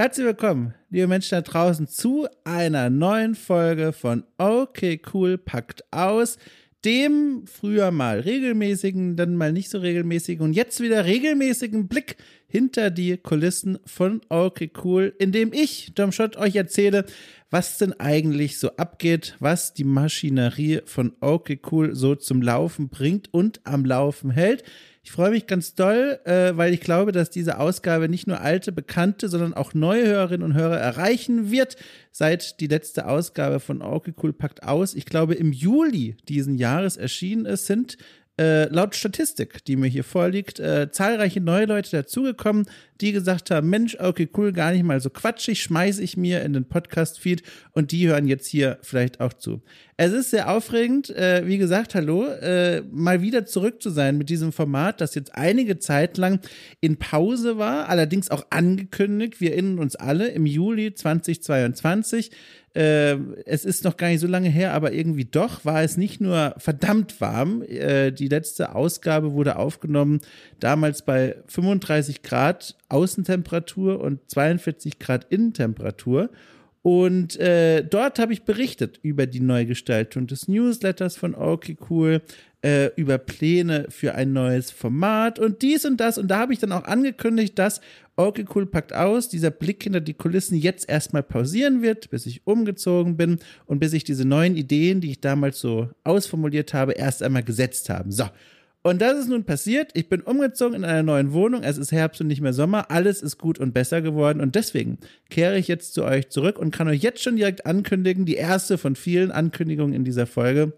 Herzlich willkommen, liebe Menschen da draußen, zu einer neuen Folge von Okay Cool packt aus, dem früher mal regelmäßigen, dann mal nicht so regelmäßigen und jetzt wieder regelmäßigen Blick hinter die Kulissen von Okay Cool, in dem ich, Dom Schott, euch erzähle, was denn eigentlich so abgeht, was die Maschinerie von Okay Cool so zum Laufen bringt und am Laufen hält. Ich freue mich ganz doll, äh, weil ich glaube, dass diese Ausgabe nicht nur alte, bekannte, sondern auch neue Hörerinnen und Hörer erreichen wird. Seit die letzte Ausgabe von Okay Cool packt aus, ich glaube im Juli diesen Jahres erschienen ist, sind äh, laut Statistik, die mir hier vorliegt, äh, zahlreiche neue Leute dazugekommen, die gesagt haben, Mensch, okay, cool, gar nicht mal so quatschig, schmeiße ich mir in den Podcast-Feed und die hören jetzt hier vielleicht auch zu. Es ist sehr aufregend, äh, wie gesagt, hallo, äh, mal wieder zurück zu sein mit diesem Format, das jetzt einige Zeit lang in Pause war, allerdings auch angekündigt, wir erinnern uns alle, im Juli 2022 äh, es ist noch gar nicht so lange her, aber irgendwie doch war es nicht nur verdammt warm. Äh, die letzte Ausgabe wurde aufgenommen damals bei 35 Grad Außentemperatur und 42 Grad Innentemperatur. Und äh, dort habe ich berichtet über die Neugestaltung des Newsletters von Okay Cool, äh, über Pläne für ein neues Format und dies und das. Und da habe ich dann auch angekündigt, dass Okay Cool packt aus, dieser Blick hinter die Kulissen jetzt erstmal pausieren wird, bis ich umgezogen bin und bis ich diese neuen Ideen, die ich damals so ausformuliert habe, erst einmal gesetzt habe. So. Und das ist nun passiert. Ich bin umgezogen in einer neuen Wohnung. Es ist Herbst und nicht mehr Sommer. Alles ist gut und besser geworden. Und deswegen kehre ich jetzt zu euch zurück und kann euch jetzt schon direkt ankündigen, die erste von vielen Ankündigungen in dieser Folge.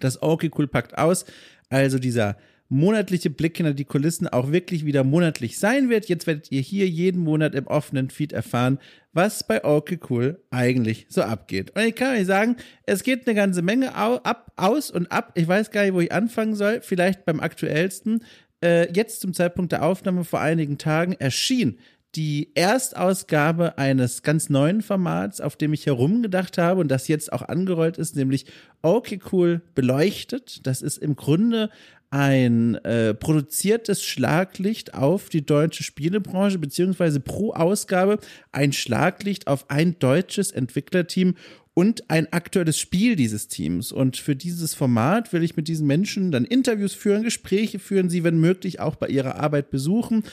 Das Okay Cool packt aus. Also dieser monatliche Blick hinter die Kulissen auch wirklich wieder monatlich sein wird. Jetzt werdet ihr hier jeden Monat im offenen Feed erfahren, was bei Okay Cool eigentlich so abgeht. Und ich kann euch sagen, es geht eine ganze Menge ab, aus und ab. Ich weiß gar nicht, wo ich anfangen soll. Vielleicht beim aktuellsten. Äh, jetzt zum Zeitpunkt der Aufnahme vor einigen Tagen erschien die Erstausgabe eines ganz neuen Formats, auf dem ich herumgedacht habe und das jetzt auch angerollt ist, nämlich Okay Cool beleuchtet. Das ist im Grunde ein äh, produziertes Schlaglicht auf die deutsche Spielebranche, beziehungsweise pro Ausgabe ein Schlaglicht auf ein deutsches Entwicklerteam und ein aktuelles Spiel dieses Teams. Und für dieses Format will ich mit diesen Menschen dann Interviews führen, Gespräche führen, sie, wenn möglich, auch bei ihrer Arbeit besuchen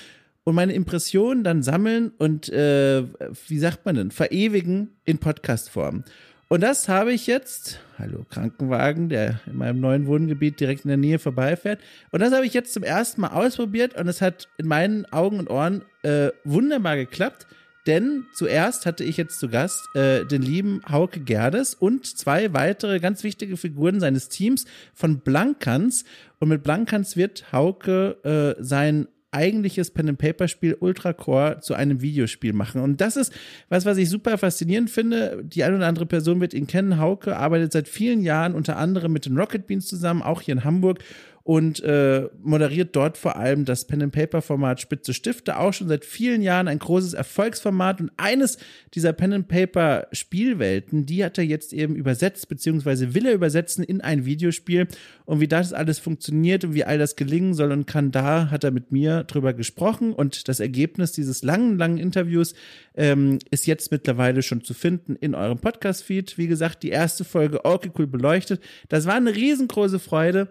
und meine Impressionen dann sammeln und, äh, wie sagt man denn, verewigen in Podcastform. Und das habe ich jetzt, hallo Krankenwagen, der in meinem neuen Wohngebiet direkt in der Nähe vorbeifährt. Und das habe ich jetzt zum ersten Mal ausprobiert und es hat in meinen Augen und Ohren äh, wunderbar geklappt. Denn zuerst hatte ich jetzt zu Gast äh, den lieben Hauke Gerdes und zwei weitere ganz wichtige Figuren seines Teams von Blankans. Und mit Blankans wird Hauke äh, sein eigentliches Pen-and-Paper-Spiel Ultra Core zu einem Videospiel machen. Und das ist was, was ich super faszinierend finde. Die eine oder andere Person wird ihn kennen. Hauke arbeitet seit vielen Jahren unter anderem mit den Rocket Beans zusammen, auch hier in Hamburg und äh, moderiert dort vor allem das Pen-and-Paper-Format Spitze Stifte, auch schon seit vielen Jahren ein großes Erfolgsformat und eines dieser Pen-and-Paper-Spielwelten, die hat er jetzt eben übersetzt, beziehungsweise will er übersetzen in ein Videospiel und wie das alles funktioniert und wie all das gelingen soll und kann, da hat er mit mir drüber gesprochen und das Ergebnis dieses langen, langen Interviews ähm, ist jetzt mittlerweile schon zu finden in eurem Podcast-Feed. Wie gesagt, die erste Folge Okay Cool beleuchtet. Das war eine riesengroße Freude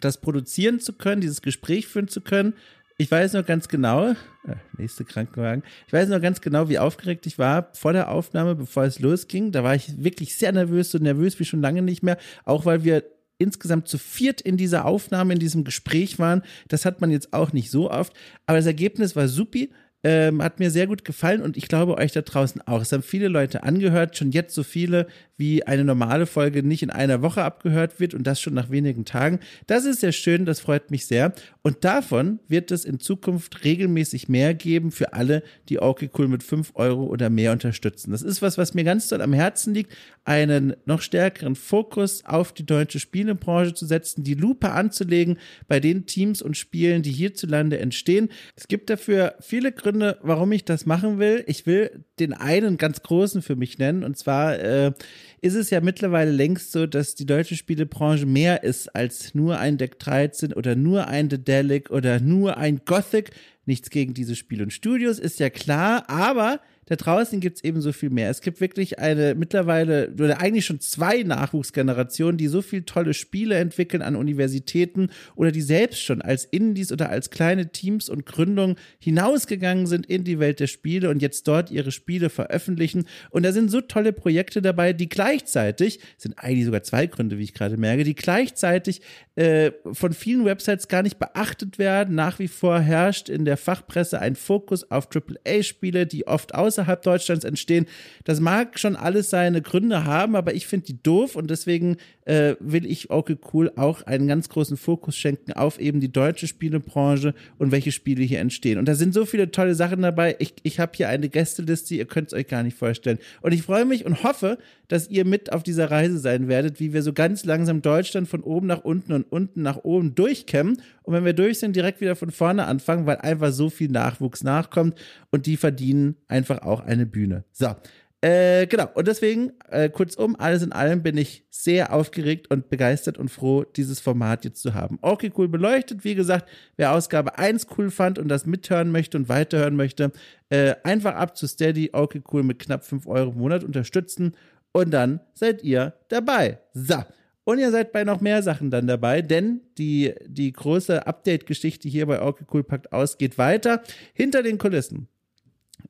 das produzieren zu können, dieses Gespräch führen zu können. Ich weiß noch ganz genau, äh, nächste Krankenwagen, ich weiß noch ganz genau, wie aufgeregt ich war vor der Aufnahme, bevor es losging. Da war ich wirklich sehr nervös, so nervös wie schon lange nicht mehr, auch weil wir insgesamt zu viert in dieser Aufnahme, in diesem Gespräch waren. Das hat man jetzt auch nicht so oft, aber das Ergebnis war supi. Ähm, hat mir sehr gut gefallen und ich glaube euch da draußen auch. Es haben viele Leute angehört, schon jetzt so viele, wie eine normale Folge nicht in einer Woche abgehört wird und das schon nach wenigen Tagen. Das ist sehr schön, das freut mich sehr. Und davon wird es in Zukunft regelmäßig mehr geben für alle, die okay cool mit fünf Euro oder mehr unterstützen. Das ist was, was mir ganz doll am Herzen liegt, einen noch stärkeren Fokus auf die deutsche Spielebranche zu setzen, die Lupe anzulegen bei den Teams und Spielen, die hierzulande entstehen. Es gibt dafür viele Gründe, Gründe, warum ich das machen will. Ich will den einen ganz großen für mich nennen. Und zwar äh, ist es ja mittlerweile längst so, dass die deutsche Spielebranche mehr ist als nur ein Deck 13 oder nur ein Dedelic oder nur ein Gothic. Nichts gegen diese Spiele und Studios, ist ja klar, aber da draußen gibt es eben so viel mehr. Es gibt wirklich eine mittlerweile oder eigentlich schon zwei Nachwuchsgenerationen, die so viel tolle Spiele entwickeln an Universitäten oder die selbst schon als Indies oder als kleine Teams und Gründungen hinausgegangen sind in die Welt der Spiele und jetzt dort ihre Spiele veröffentlichen. Und da sind so tolle Projekte dabei, die gleichzeitig, sind eigentlich sogar zwei Gründe, wie ich gerade merke, die gleichzeitig äh, von vielen Websites gar nicht beachtet werden. Nach wie vor herrscht in der Fachpresse ein Fokus auf AAA-Spiele, die oft außer außerhalb Deutschlands entstehen. Das mag schon alles seine Gründe haben, aber ich finde die doof und deswegen äh, will ich okay cool auch einen ganz großen Fokus schenken auf eben die deutsche Spielebranche und welche Spiele hier entstehen. Und da sind so viele tolle Sachen dabei. Ich, ich habe hier eine Gästeliste, ihr könnt es euch gar nicht vorstellen. Und ich freue mich und hoffe, dass ihr mit auf dieser Reise sein werdet, wie wir so ganz langsam Deutschland von oben nach unten und unten nach oben durchkämmen. Und wenn wir durch sind, direkt wieder von vorne anfangen, weil einfach so viel Nachwuchs nachkommt und die verdienen einfach auch eine Bühne. So. Äh, genau, und deswegen, äh, kurzum, alles in allem bin ich sehr aufgeregt und begeistert und froh, dieses Format jetzt zu haben. Okay, cool beleuchtet. Wie gesagt, wer Ausgabe 1 cool fand und das mithören möchte und weiterhören möchte, äh, einfach ab zu Steady, okay, cool mit knapp 5 Euro im Monat unterstützen und dann seid ihr dabei. So. Und ihr seid bei noch mehr Sachen dann dabei, denn die, die große Update-Geschichte hier bei Okay Cool Packt aus geht weiter. Hinter den Kulissen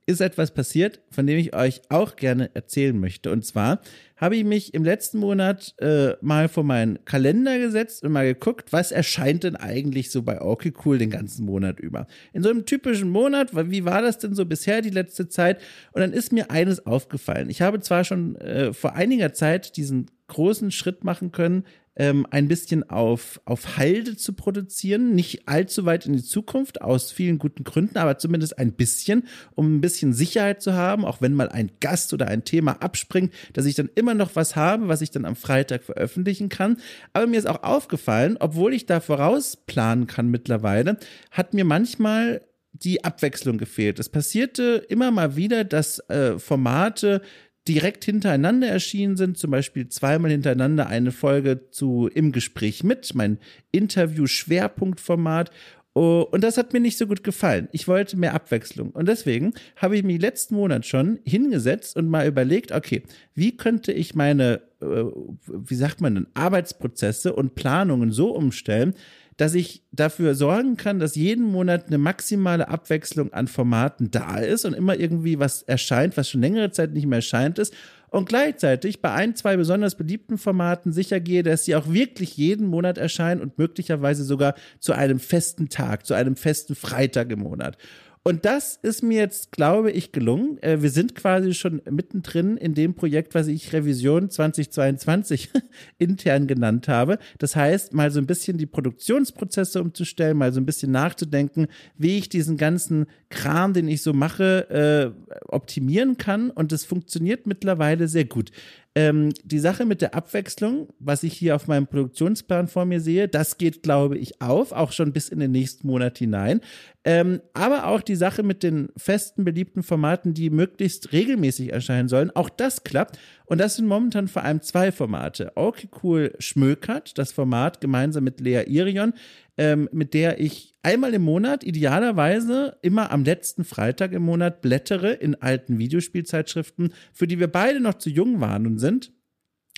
ist etwas passiert, von dem ich euch auch gerne erzählen möchte. Und zwar habe ich mich im letzten Monat äh, mal vor meinen Kalender gesetzt und mal geguckt, was erscheint denn eigentlich so bei Okay Cool den ganzen Monat über. In so einem typischen Monat, wie war das denn so bisher die letzte Zeit? Und dann ist mir eines aufgefallen. Ich habe zwar schon äh, vor einiger Zeit diesen großen Schritt machen können, ähm, ein bisschen auf, auf Halde zu produzieren, nicht allzu weit in die Zukunft, aus vielen guten Gründen, aber zumindest ein bisschen, um ein bisschen Sicherheit zu haben, auch wenn mal ein Gast oder ein Thema abspringt, dass ich dann immer noch was habe, was ich dann am Freitag veröffentlichen kann. Aber mir ist auch aufgefallen, obwohl ich da vorausplanen kann mittlerweile, hat mir manchmal die Abwechslung gefehlt. Es passierte immer mal wieder, dass äh, Formate direkt hintereinander erschienen sind, zum Beispiel zweimal hintereinander eine Folge zu Im Gespräch mit, mein Interview-Schwerpunktformat. Oh, und das hat mir nicht so gut gefallen. Ich wollte mehr Abwechslung. Und deswegen habe ich mich letzten Monat schon hingesetzt und mal überlegt, okay, wie könnte ich meine, äh, wie sagt man denn, Arbeitsprozesse und Planungen so umstellen, dass ich dafür sorgen kann, dass jeden Monat eine maximale Abwechslung an Formaten da ist und immer irgendwie was erscheint, was schon längere Zeit nicht mehr erscheint ist. Und gleichzeitig bei ein, zwei besonders beliebten Formaten sicher gehe, dass sie auch wirklich jeden Monat erscheinen und möglicherweise sogar zu einem festen Tag, zu einem festen Freitag im Monat. Und das ist mir jetzt, glaube ich, gelungen. Äh, wir sind quasi schon mittendrin in dem Projekt, was ich Revision 2022 intern genannt habe. Das heißt, mal so ein bisschen die Produktionsprozesse umzustellen, mal so ein bisschen nachzudenken, wie ich diesen ganzen Kram, den ich so mache, äh, optimieren kann. Und das funktioniert mittlerweile sehr gut. Ähm, die Sache mit der Abwechslung, was ich hier auf meinem Produktionsplan vor mir sehe, das geht, glaube ich, auf, auch schon bis in den nächsten Monat hinein. Ähm, aber auch die Sache mit den festen, beliebten Formaten, die möglichst regelmäßig erscheinen sollen, auch das klappt. Und das sind momentan vor allem zwei Formate. Okay, cool, Schmökert, das Format gemeinsam mit Lea Irion, ähm, mit der ich einmal im Monat, idealerweise immer am letzten Freitag im Monat, blättere in alten Videospielzeitschriften, für die wir beide noch zu jung waren und sind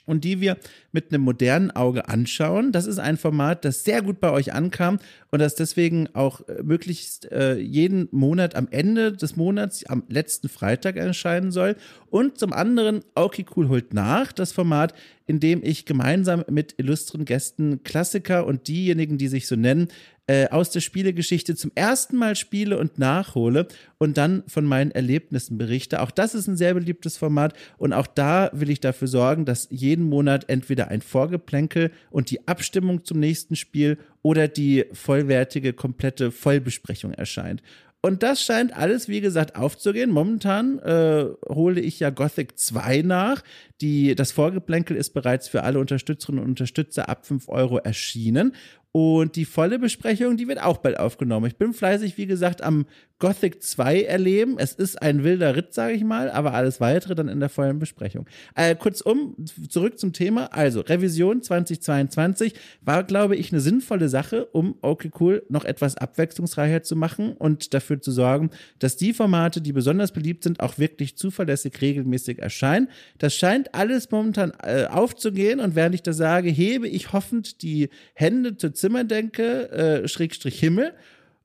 und die wir mit einem modernen Auge anschauen. Das ist ein Format, das sehr gut bei euch ankam und das deswegen auch äh, möglichst äh, jeden Monat am Ende des Monats, am letzten Freitag erscheinen soll. Und zum anderen, okay, cool holt nach, das Format, in dem ich gemeinsam mit illustren Gästen Klassiker und diejenigen, die sich so nennen, äh, aus der Spielegeschichte zum ersten Mal spiele und nachhole und dann von meinen Erlebnissen berichte. Auch das ist ein sehr beliebtes Format und auch da will ich dafür sorgen, dass jeden Monat entweder ein Vorgeplänkel und die Abstimmung zum nächsten Spiel oder die vollwertige, komplette Vollbesprechung erscheint. Und das scheint alles, wie gesagt, aufzugehen. Momentan äh, hole ich ja Gothic 2 nach. Die, das Vorgeplänkel ist bereits für alle Unterstützerinnen und Unterstützer ab 5 Euro erschienen. Und die volle Besprechung, die wird auch bald aufgenommen. Ich bin fleißig, wie gesagt, am Gothic 2 erleben. Es ist ein wilder Ritt, sage ich mal, aber alles weitere dann in der vollen Besprechung. Äh, kurzum, zurück zum Thema. Also, Revision 2022 war, glaube ich, eine sinnvolle Sache, um okay cool noch etwas abwechslungsreicher zu machen und dafür zu sorgen, dass die Formate, die besonders beliebt sind, auch wirklich zuverlässig regelmäßig erscheinen. Das scheint alles momentan äh, aufzugehen und während ich das sage, hebe ich hoffend die Hände zur Zimmerdenke, äh, Schrägstrich Himmel,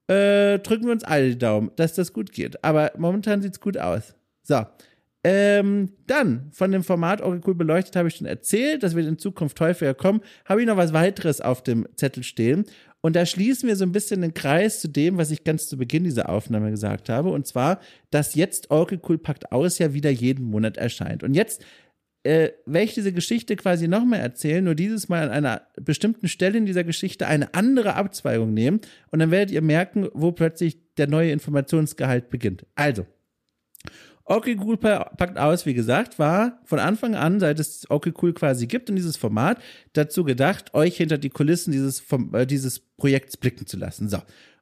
äh, drücken wir uns alle die Daumen, dass das gut geht. Aber momentan sieht es gut aus. So. Ähm, dann von dem Format Oracle cool beleuchtet habe ich schon erzählt, das wird in Zukunft häufiger kommen. Habe ich noch was weiteres auf dem Zettel stehen. Und da schließen wir so ein bisschen den Kreis zu dem, was ich ganz zu Beginn dieser Aufnahme gesagt habe. Und zwar, dass jetzt Oracle Cool Pakt aus ja wieder jeden Monat erscheint. Und jetzt äh, werde ich diese Geschichte quasi nochmal erzählen, nur dieses Mal an einer bestimmten Stelle in dieser Geschichte eine andere Abzweigung nehmen und dann werdet ihr merken, wo plötzlich der neue Informationsgehalt beginnt. Also, Okay Cool packt aus, wie gesagt, war von Anfang an, seit es Okay Cool quasi gibt in dieses Format, dazu gedacht, euch hinter die Kulissen dieses, äh, dieses Projekts blicken zu lassen. So.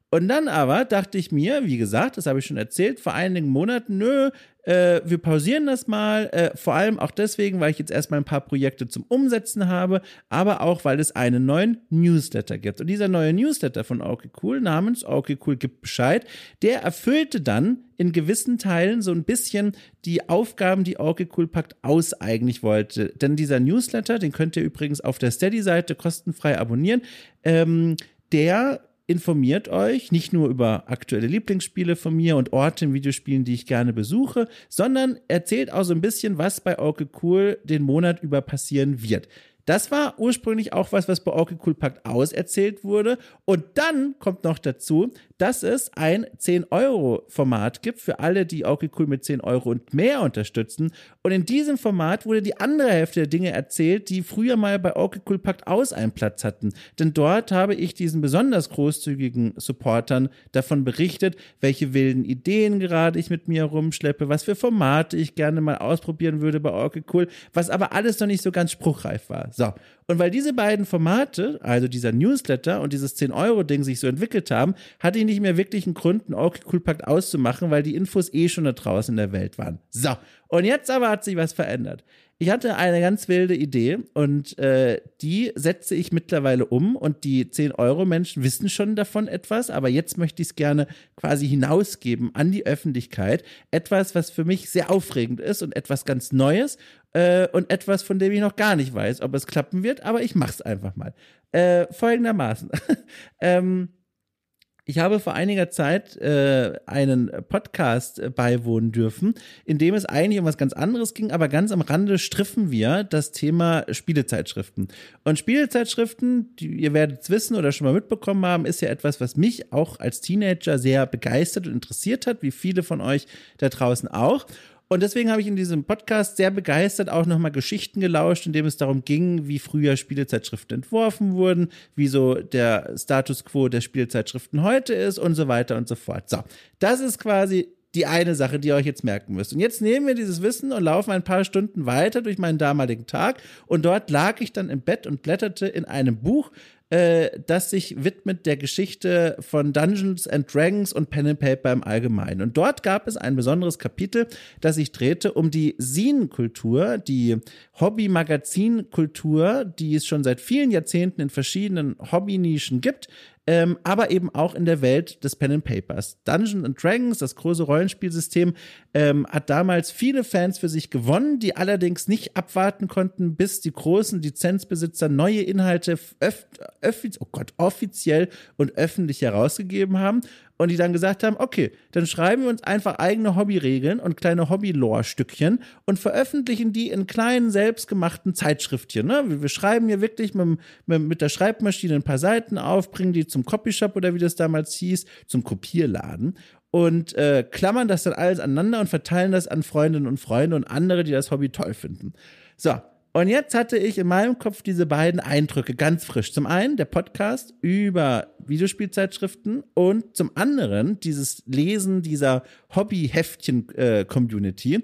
Und dann aber dachte ich mir, wie gesagt, das habe ich schon erzählt, vor einigen Monaten, nö, äh, wir pausieren das mal. Äh, vor allem auch deswegen, weil ich jetzt erstmal ein paar Projekte zum Umsetzen habe, aber auch, weil es einen neuen Newsletter gibt. Und dieser neue Newsletter von Okay Cool namens Okay Cool gibt Bescheid, der erfüllte dann in gewissen Teilen so ein bisschen die Aufgaben, die Okay Cool Pakt aus eigentlich wollte. Denn dieser Newsletter, den könnt ihr übrigens auf der Steady-Seite kostenfrei abonnieren, ähm, der informiert euch nicht nur über aktuelle Lieblingsspiele von mir und Orte in Videospielen, die ich gerne besuche, sondern erzählt auch so ein bisschen, was bei Orke Cool den Monat über passieren wird. Das war ursprünglich auch was, was bei Orky Cool Pakt auserzählt wurde. Und dann kommt noch dazu, dass es ein 10-Euro-Format gibt für alle, die Orky Cool mit 10 Euro und mehr unterstützen. Und in diesem Format wurde die andere Hälfte der Dinge erzählt, die früher mal bei Orky Cool Pakt aus einen Platz hatten. Denn dort habe ich diesen besonders großzügigen Supportern davon berichtet, welche wilden Ideen gerade ich mit mir herumschleppe, was für Formate ich gerne mal ausprobieren würde bei Orky Cool, was aber alles noch nicht so ganz spruchreif war. So, und weil diese beiden Formate, also dieser Newsletter und dieses 10-Euro-Ding sich so entwickelt haben, hatte ich nicht mehr wirklich einen Grund, einen okay Cool Pakt auszumachen, weil die Infos eh schon da draußen in der Welt waren. So, und jetzt aber hat sich was verändert. Ich hatte eine ganz wilde Idee und äh, die setze ich mittlerweile um und die 10-Euro-Menschen wissen schon davon etwas, aber jetzt möchte ich es gerne quasi hinausgeben an die Öffentlichkeit. Etwas, was für mich sehr aufregend ist und etwas ganz Neues äh, und etwas, von dem ich noch gar nicht weiß, ob es klappen wird, aber ich mache es einfach mal. Äh, folgendermaßen. ähm, ich habe vor einiger Zeit äh, einen Podcast äh, beiwohnen dürfen, in dem es eigentlich um was ganz anderes ging, aber ganz am Rande striffen wir das Thema Spielezeitschriften. Und Spielezeitschriften, die, ihr werdet es wissen oder schon mal mitbekommen haben, ist ja etwas, was mich auch als Teenager sehr begeistert und interessiert hat, wie viele von euch da draußen auch. Und deswegen habe ich in diesem Podcast sehr begeistert auch nochmal Geschichten gelauscht, in dem es darum ging, wie früher Spielezeitschriften entworfen wurden, wie so der Status quo der Spielezeitschriften heute ist und so weiter und so fort. So, das ist quasi die eine Sache, die ihr euch jetzt merken müsst. Und jetzt nehmen wir dieses Wissen und laufen ein paar Stunden weiter durch meinen damaligen Tag. Und dort lag ich dann im Bett und blätterte in einem Buch, äh, das sich widmet der Geschichte von Dungeons and Dragons und Pen and Paper im Allgemeinen. Und dort gab es ein besonderes Kapitel, das sich drehte um die Zine-Kultur, die Hobby-Magazin-Kultur, die es schon seit vielen Jahrzehnten in verschiedenen Hobby-Nischen gibt, ähm, aber eben auch in der Welt des Pen and Papers. Dungeons and Dragons, das große Rollenspielsystem, ähm, hat damals viele Fans für sich gewonnen, die allerdings nicht abwarten konnten, bis die großen Lizenzbesitzer neue Inhalte oh Gott, offiziell und öffentlich herausgegeben haben und die dann gesagt haben, okay, dann schreiben wir uns einfach eigene Hobbyregeln und kleine Hobby-Lore-Stückchen und veröffentlichen die in kleinen, selbstgemachten Zeitschriftchen. Ne? Wir, schreiben hier wirklich mit, mit, der Schreibmaschine ein paar Seiten auf, bringen die zum Copyshop oder wie das damals hieß, zum Kopierladen und äh, klammern das dann alles aneinander und verteilen das an Freundinnen und Freunde und andere, die das Hobby toll finden. So, und jetzt hatte ich in meinem Kopf diese beiden Eindrücke ganz frisch. Zum einen der Podcast über Videospielzeitschriften und zum anderen dieses Lesen dieser Hobby-Heftchen-Community.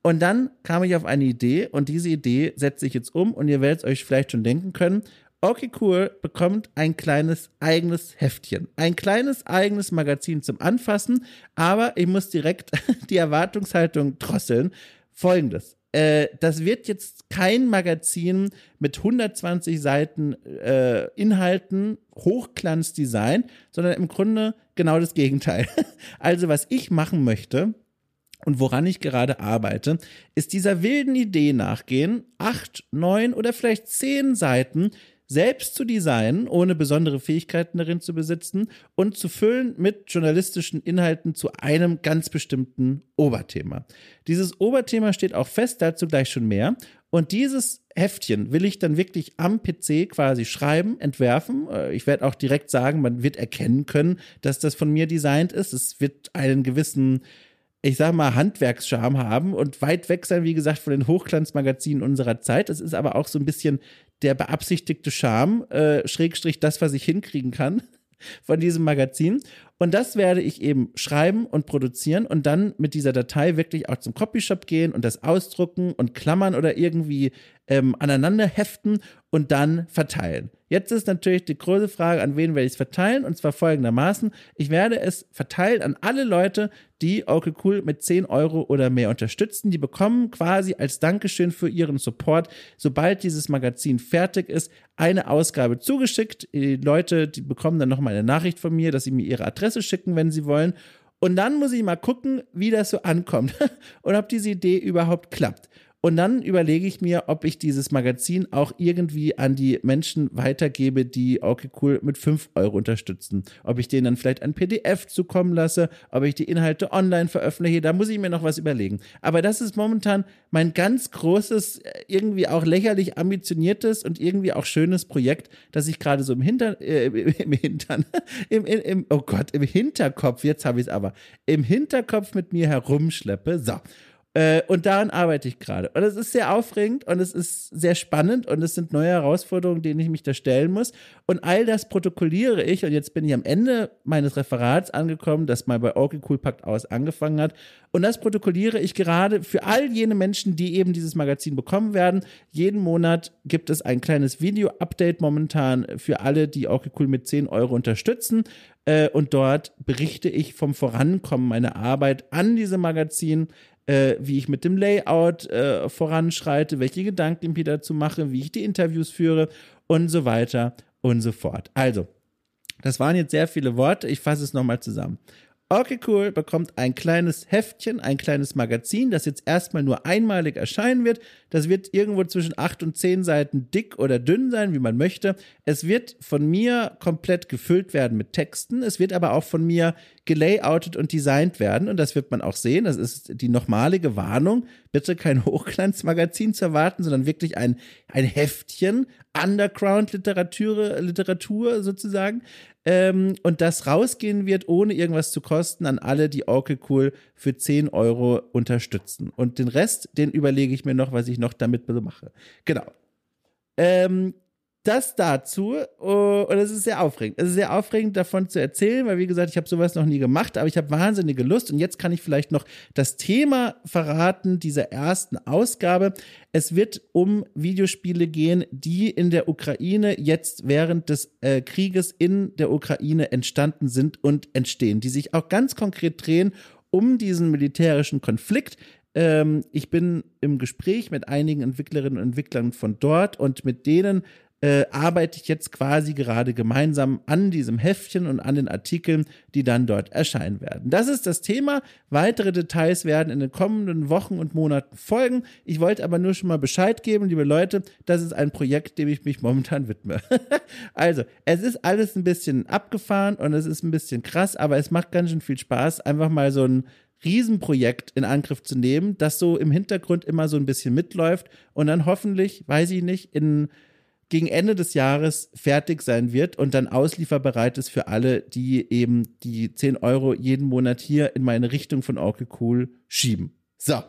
Und dann kam ich auf eine Idee und diese Idee setze ich jetzt um und ihr werdet euch vielleicht schon denken können. Okay Cool bekommt ein kleines eigenes Heftchen. Ein kleines eigenes Magazin zum Anfassen, aber ich muss direkt die Erwartungshaltung drosseln. Folgendes. Äh, das wird jetzt kein Magazin mit 120 Seiten äh, Inhalten, Hochglanzdesign, sondern im Grunde genau das Gegenteil. Also was ich machen möchte, und woran ich gerade arbeite, ist dieser wilden Idee nachgehen, acht, neun oder vielleicht zehn Seiten selbst zu designen, ohne besondere Fähigkeiten darin zu besitzen und zu füllen mit journalistischen Inhalten zu einem ganz bestimmten Oberthema. Dieses Oberthema steht auch fest, dazu gleich schon mehr. Und dieses Heftchen will ich dann wirklich am PC quasi schreiben, entwerfen. Äh, ich werde auch direkt sagen, man wird erkennen können, dass das von mir designt ist. Es wird einen gewissen ich sag mal, Handwerkscharme haben und weit weg sein, wie gesagt, von den Hochglanzmagazinen unserer Zeit. Es ist aber auch so ein bisschen der beabsichtigte Charme, äh, Schrägstrich das, was ich hinkriegen kann von diesem Magazin. Und das werde ich eben schreiben und produzieren und dann mit dieser Datei wirklich auch zum Copyshop gehen und das ausdrucken und klammern oder irgendwie ähm, aneinander heften und dann verteilen. Jetzt ist natürlich die große Frage, an wen werde ich es verteilen? Und zwar folgendermaßen. Ich werde es verteilen an alle Leute, die Okay Cool mit 10 Euro oder mehr unterstützen. Die bekommen quasi als Dankeschön für ihren Support, sobald dieses Magazin fertig ist, eine Ausgabe zugeschickt. Die Leute, die bekommen dann nochmal eine Nachricht von mir, dass sie mir ihre Adresse schicken, wenn sie wollen. Und dann muss ich mal gucken, wie das so ankommt und ob diese Idee überhaupt klappt. Und dann überlege ich mir, ob ich dieses Magazin auch irgendwie an die Menschen weitergebe, die okay cool mit 5 Euro unterstützen. Ob ich denen dann vielleicht ein PDF zukommen lasse, ob ich die Inhalte online veröffentliche, da muss ich mir noch was überlegen. Aber das ist momentan mein ganz großes, irgendwie auch lächerlich ambitioniertes und irgendwie auch schönes Projekt, das ich gerade so im Hintern, äh, im Hintern, im, im, im, oh Gott, im Hinterkopf, jetzt habe ich es aber, im Hinterkopf mit mir herumschleppe. So. Äh, und daran arbeite ich gerade. Und es ist sehr aufregend und es ist sehr spannend und es sind neue Herausforderungen, denen ich mich da stellen muss. Und all das protokolliere ich. Und jetzt bin ich am Ende meines Referats angekommen, das mal bei Okay Cool Pakt aus angefangen hat. Und das protokolliere ich gerade für all jene Menschen, die eben dieses Magazin bekommen werden. Jeden Monat gibt es ein kleines Video-Update momentan für alle, die Okay Cool mit 10 Euro unterstützen. Äh, und dort berichte ich vom Vorankommen meiner Arbeit an diesem Magazin äh, wie ich mit dem Layout äh, voranschreite, welche Gedanken ich mir dazu mache, wie ich die Interviews führe und so weiter und so fort. Also, das waren jetzt sehr viele Worte. Ich fasse es nochmal zusammen. Okay, cool, bekommt ein kleines Heftchen, ein kleines Magazin, das jetzt erstmal nur einmalig erscheinen wird. Das wird irgendwo zwischen acht und zehn Seiten dick oder dünn sein, wie man möchte. Es wird von mir komplett gefüllt werden mit Texten. Es wird aber auch von mir gelayoutet und designt werden. Und das wird man auch sehen. Das ist die nochmalige Warnung. Bitte kein Hochglanzmagazin zu erwarten, sondern wirklich ein, ein Heftchen, Underground-Literatur Literatur sozusagen, ähm, und das rausgehen wird, ohne irgendwas zu kosten, an alle, die Orkel Cool für 10 Euro unterstützen. Und den Rest, den überlege ich mir noch, was ich noch damit mache. Genau. Ähm, das dazu oh, und es ist sehr aufregend. Es ist sehr aufregend davon zu erzählen, weil wie gesagt, ich habe sowas noch nie gemacht, aber ich habe wahnsinnige Lust und jetzt kann ich vielleicht noch das Thema verraten dieser ersten Ausgabe. Es wird um Videospiele gehen, die in der Ukraine jetzt während des äh, Krieges in der Ukraine entstanden sind und entstehen, die sich auch ganz konkret drehen um diesen militärischen Konflikt, ähm, ich bin im Gespräch mit einigen Entwicklerinnen und Entwicklern von dort und mit denen äh, arbeite ich jetzt quasi gerade gemeinsam an diesem Heftchen und an den Artikeln, die dann dort erscheinen werden. Das ist das Thema. Weitere Details werden in den kommenden Wochen und Monaten folgen. Ich wollte aber nur schon mal Bescheid geben, liebe Leute, das ist ein Projekt, dem ich mich momentan widme. also, es ist alles ein bisschen abgefahren und es ist ein bisschen krass, aber es macht ganz schön viel Spaß, einfach mal so ein Riesenprojekt in Angriff zu nehmen, das so im Hintergrund immer so ein bisschen mitläuft und dann hoffentlich, weiß ich nicht, in gegen Ende des Jahres fertig sein wird und dann auslieferbereit ist für alle, die eben die 10 Euro jeden Monat hier in meine Richtung von Orkel Cool schieben. So.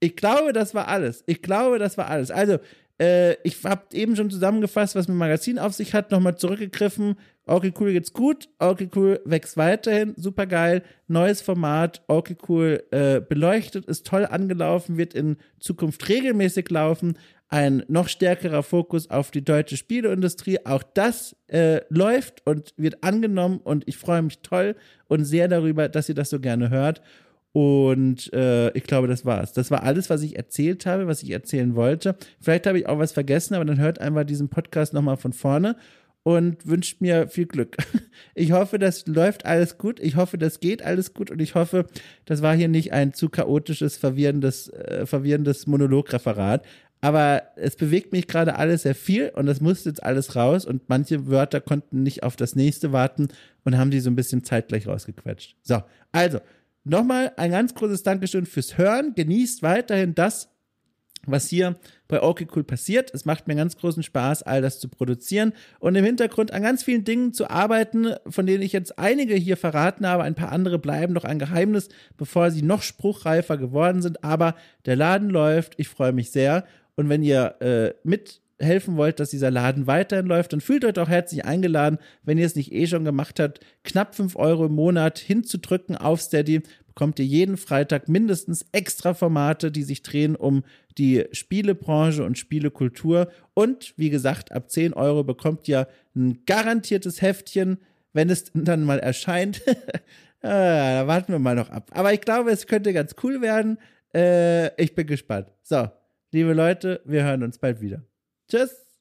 Ich glaube, das war alles. Ich glaube, das war alles. Also, äh, ich habe eben schon zusammengefasst, was mein Magazin auf sich hat, nochmal zurückgegriffen. Okay, cool geht's gut. Okay, cool wächst weiterhin. Super geil. Neues Format. Okay, cool äh, beleuchtet, ist toll angelaufen, wird in Zukunft regelmäßig laufen ein noch stärkerer Fokus auf die deutsche Spieleindustrie. Auch das äh, läuft und wird angenommen und ich freue mich toll und sehr darüber, dass ihr das so gerne hört. Und äh, ich glaube, das war's. Das war alles, was ich erzählt habe, was ich erzählen wollte. Vielleicht habe ich auch was vergessen, aber dann hört einfach diesen Podcast nochmal von vorne und wünscht mir viel Glück. Ich hoffe, das läuft alles gut. Ich hoffe, das geht alles gut und ich hoffe, das war hier nicht ein zu chaotisches, verwirrendes, äh, verwirrendes Monologreferat. Aber es bewegt mich gerade alles sehr viel und das muss jetzt alles raus und manche Wörter konnten nicht auf das nächste warten und haben die so ein bisschen zeitgleich rausgequetscht. So, also nochmal ein ganz großes Dankeschön fürs Hören. Genießt weiterhin das, was hier bei OK Cool passiert. Es macht mir ganz großen Spaß, all das zu produzieren und im Hintergrund an ganz vielen Dingen zu arbeiten, von denen ich jetzt einige hier verraten habe. Ein paar andere bleiben noch ein Geheimnis, bevor sie noch spruchreifer geworden sind. Aber der Laden läuft. Ich freue mich sehr. Und wenn ihr äh, mithelfen wollt, dass dieser Laden weiterhin läuft, dann fühlt euch doch herzlich eingeladen, wenn ihr es nicht eh schon gemacht habt, knapp 5 Euro im Monat hinzudrücken auf Steady, bekommt ihr jeden Freitag mindestens extra Formate, die sich drehen um die Spielebranche und Spielekultur. Und wie gesagt, ab 10 Euro bekommt ihr ein garantiertes Heftchen, wenn es dann mal erscheint. ah, da warten wir mal noch ab. Aber ich glaube, es könnte ganz cool werden. Äh, ich bin gespannt. So, liebe Leute, wir hören uns bald wieder. Tschüss.